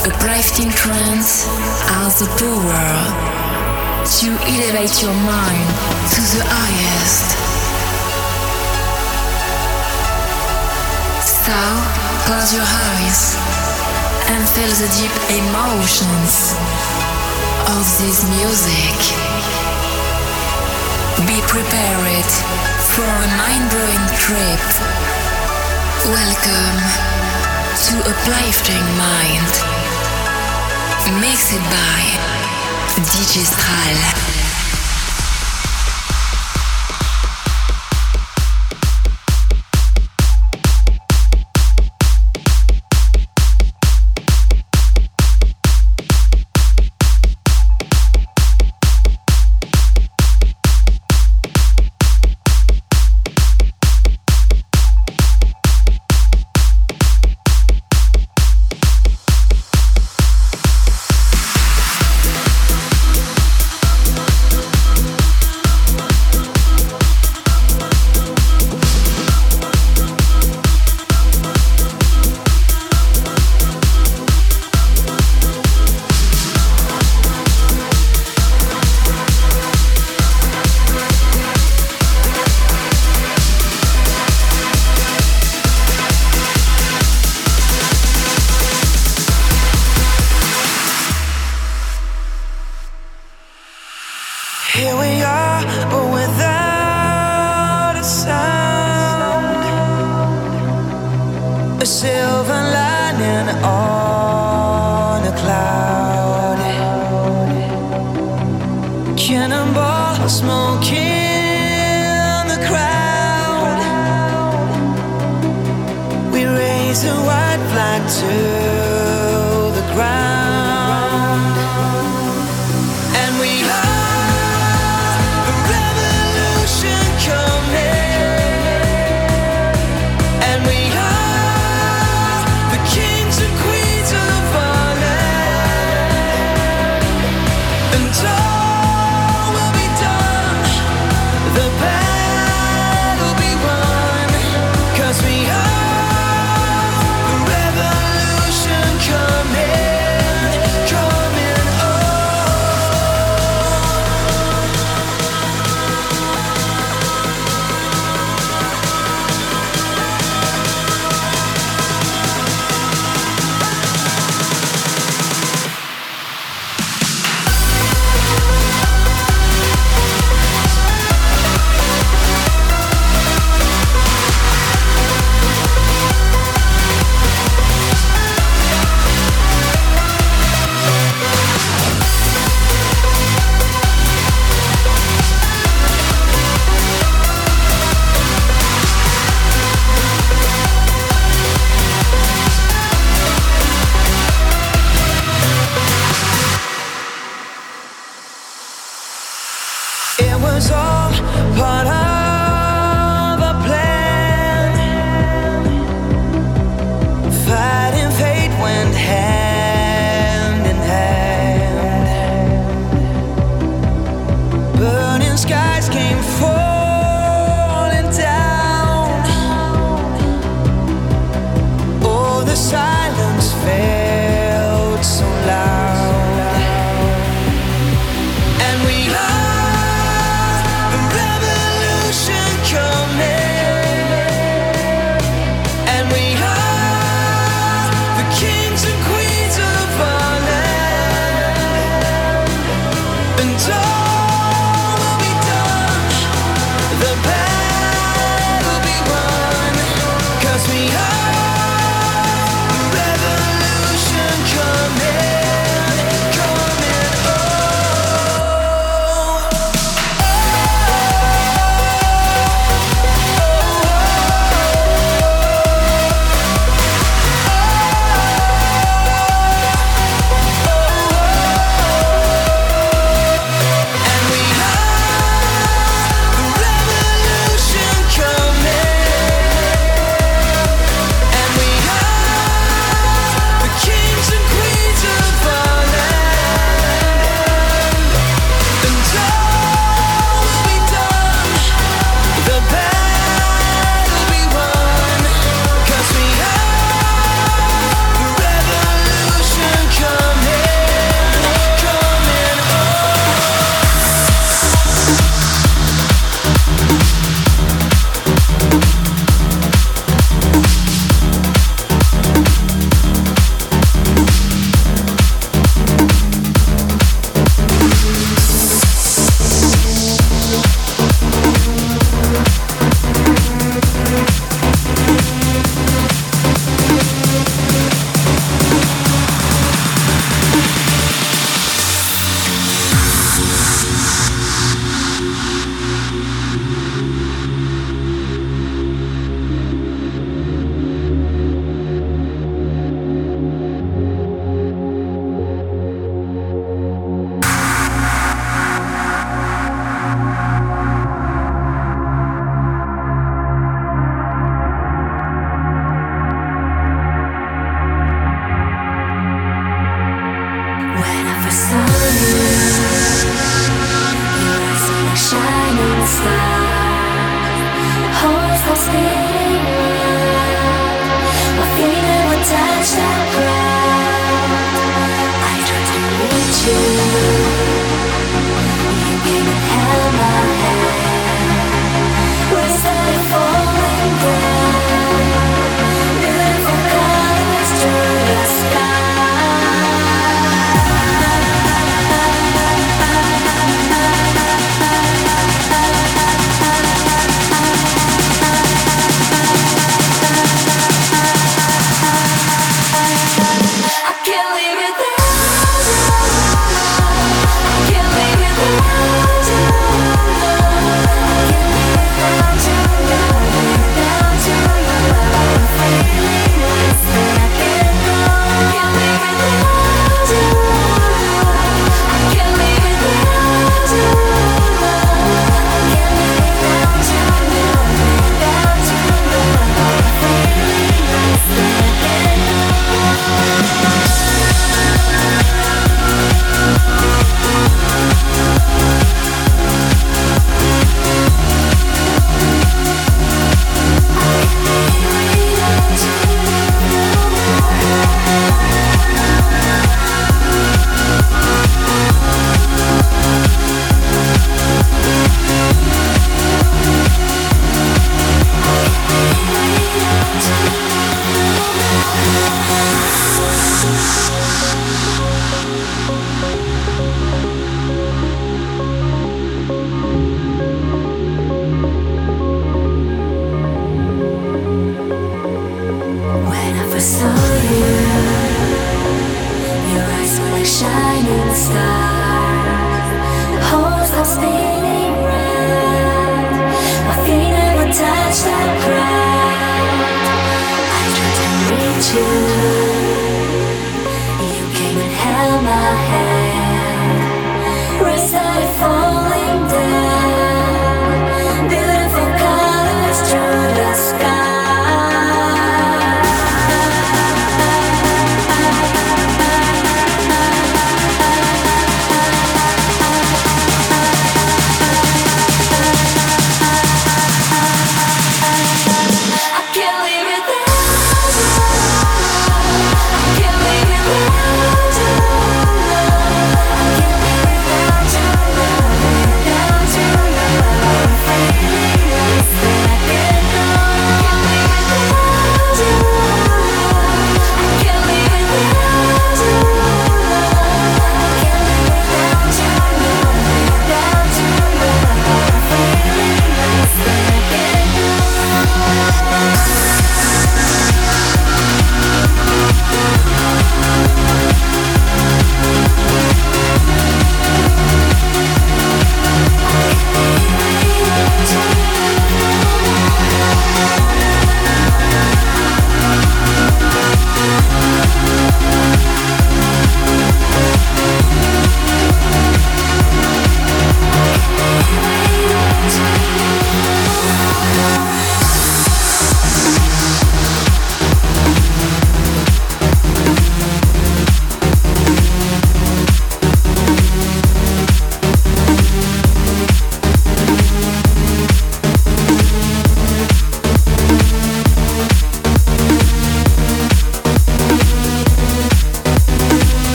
Uplifting trance has the power to elevate your mind to the highest. So, close your eyes and feel the deep emotions of this music. Be prepared for a mind-blowing trip. Welcome to Uplifting Mind. Mixed by DJ.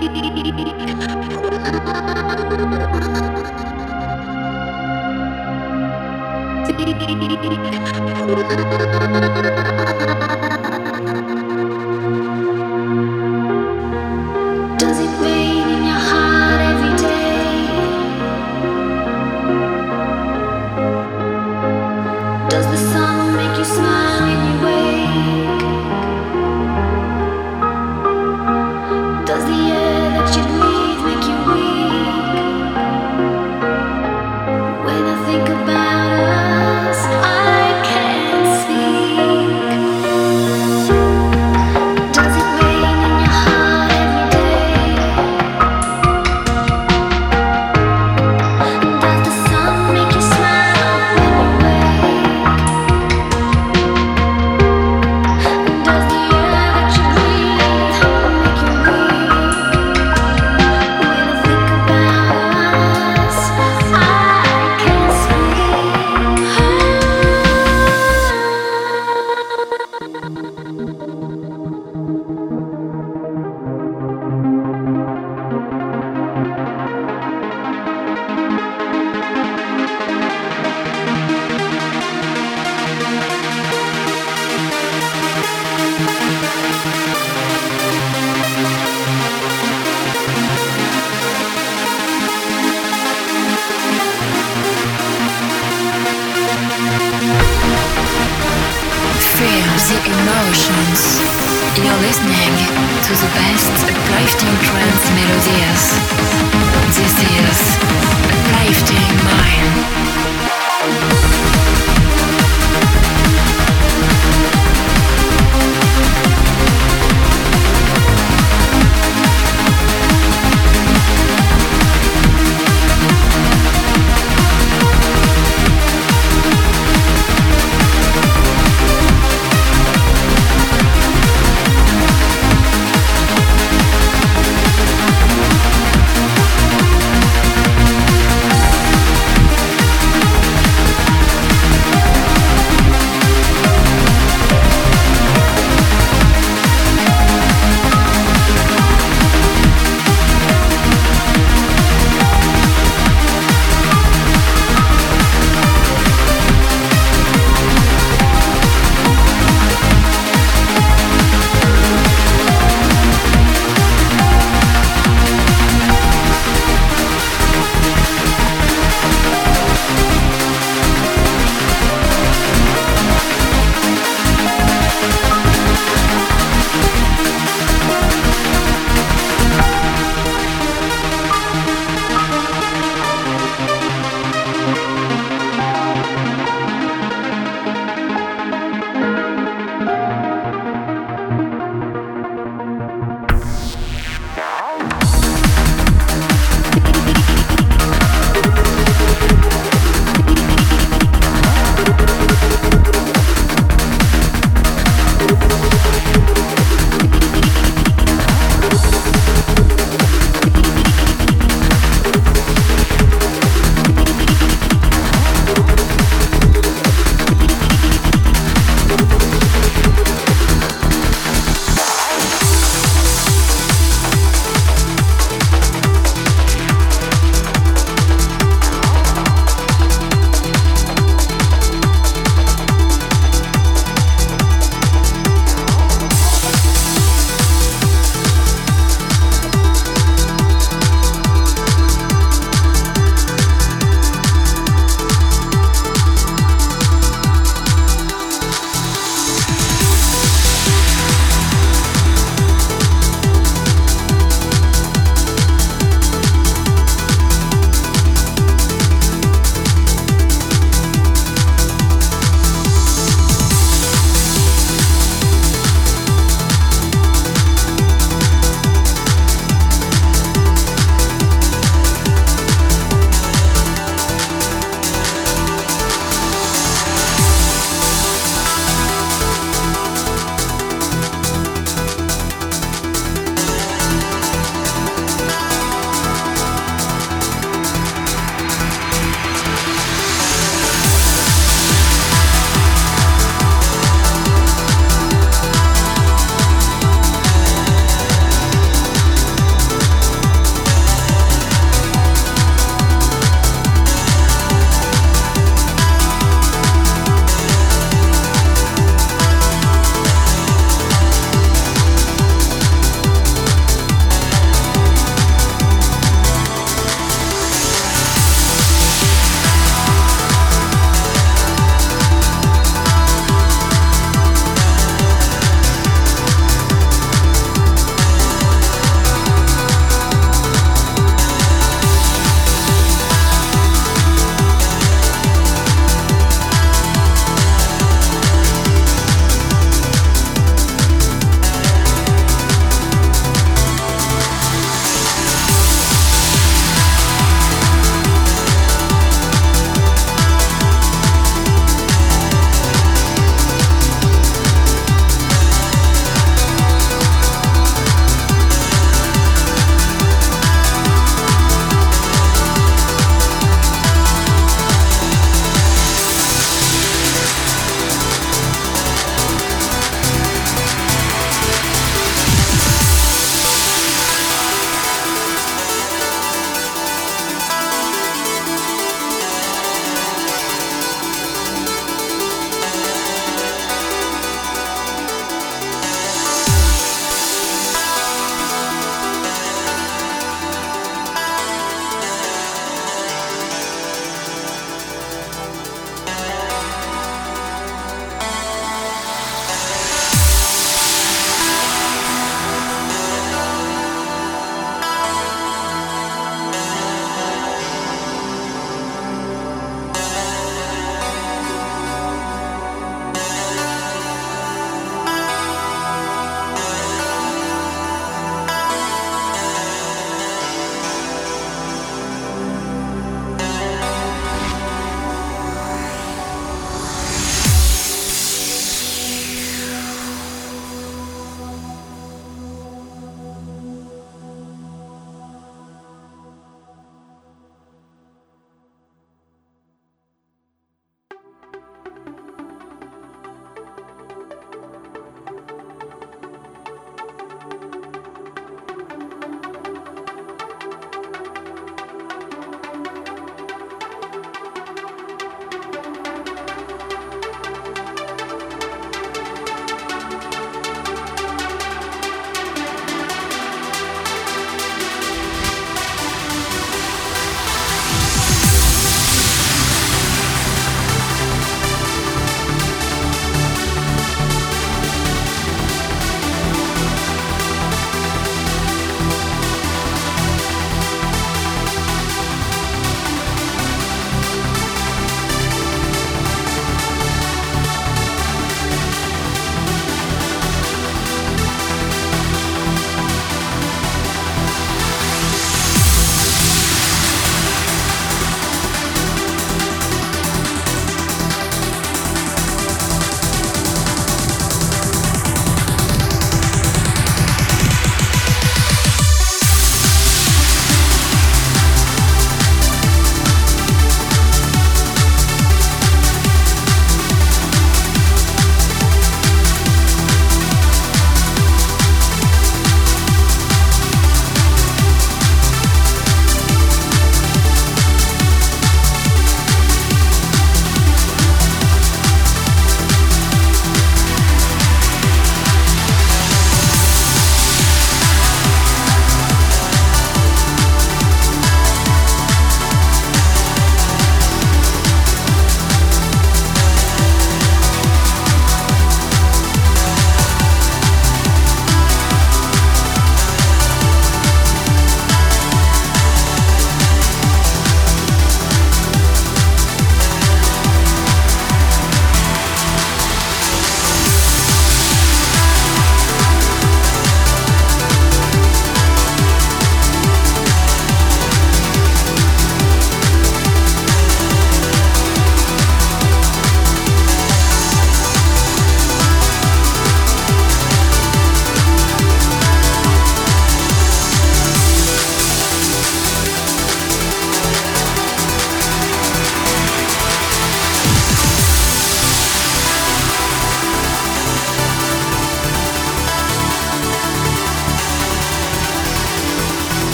The emotions. Melodía.